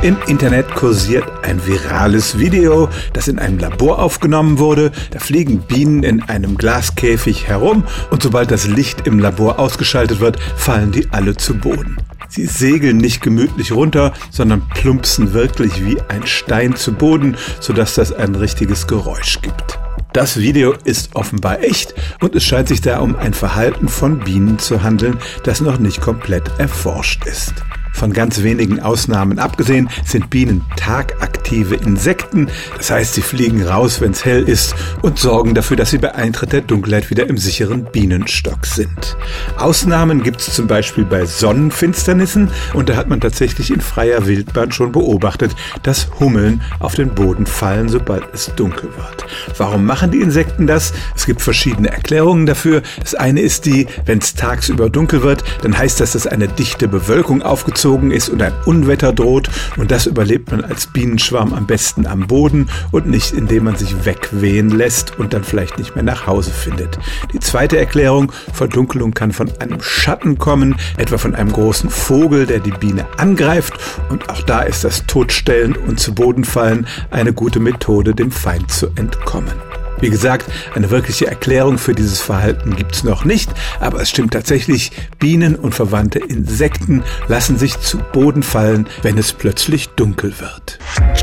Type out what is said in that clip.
Im Internet kursiert ein virales Video, das in einem Labor aufgenommen wurde. Da fliegen Bienen in einem Glaskäfig herum und sobald das Licht im Labor ausgeschaltet wird, fallen die alle zu Boden. Sie segeln nicht gemütlich runter, sondern plumpsen wirklich wie ein Stein zu Boden, sodass das ein richtiges Geräusch gibt. Das Video ist offenbar echt und es scheint sich da um ein Verhalten von Bienen zu handeln, das noch nicht komplett erforscht ist. Von ganz wenigen Ausnahmen abgesehen sind Bienen tagaktive Insekten, das heißt sie fliegen raus, wenn es hell ist und sorgen dafür, dass sie bei Eintritt der Dunkelheit wieder im sicheren Bienenstock sind. Ausnahmen gibt es zum Beispiel bei Sonnenfinsternissen und da hat man tatsächlich in freier Wildbahn schon beobachtet, dass Hummeln auf den Boden fallen, sobald es dunkel wird. Warum machen die Insekten das? Es gibt verschiedene Erklärungen dafür. Das eine ist die, wenn es tagsüber dunkel wird, dann heißt das, dass eine dichte Bewölkung aufgezogen gezogen ist und ein Unwetter droht und das überlebt man als Bienenschwarm am besten am Boden und nicht indem man sich wegwehen lässt und dann vielleicht nicht mehr nach Hause findet. Die zweite Erklärung, Verdunkelung kann von einem Schatten kommen, etwa von einem großen Vogel, der die Biene angreift und auch da ist das Totstellen und zu Boden fallen eine gute Methode, dem Feind zu entkommen. Wie gesagt, eine wirkliche Erklärung für dieses Verhalten gibt's noch nicht, aber es stimmt tatsächlich, Bienen und verwandte Insekten lassen sich zu Boden fallen, wenn es plötzlich dunkel wird.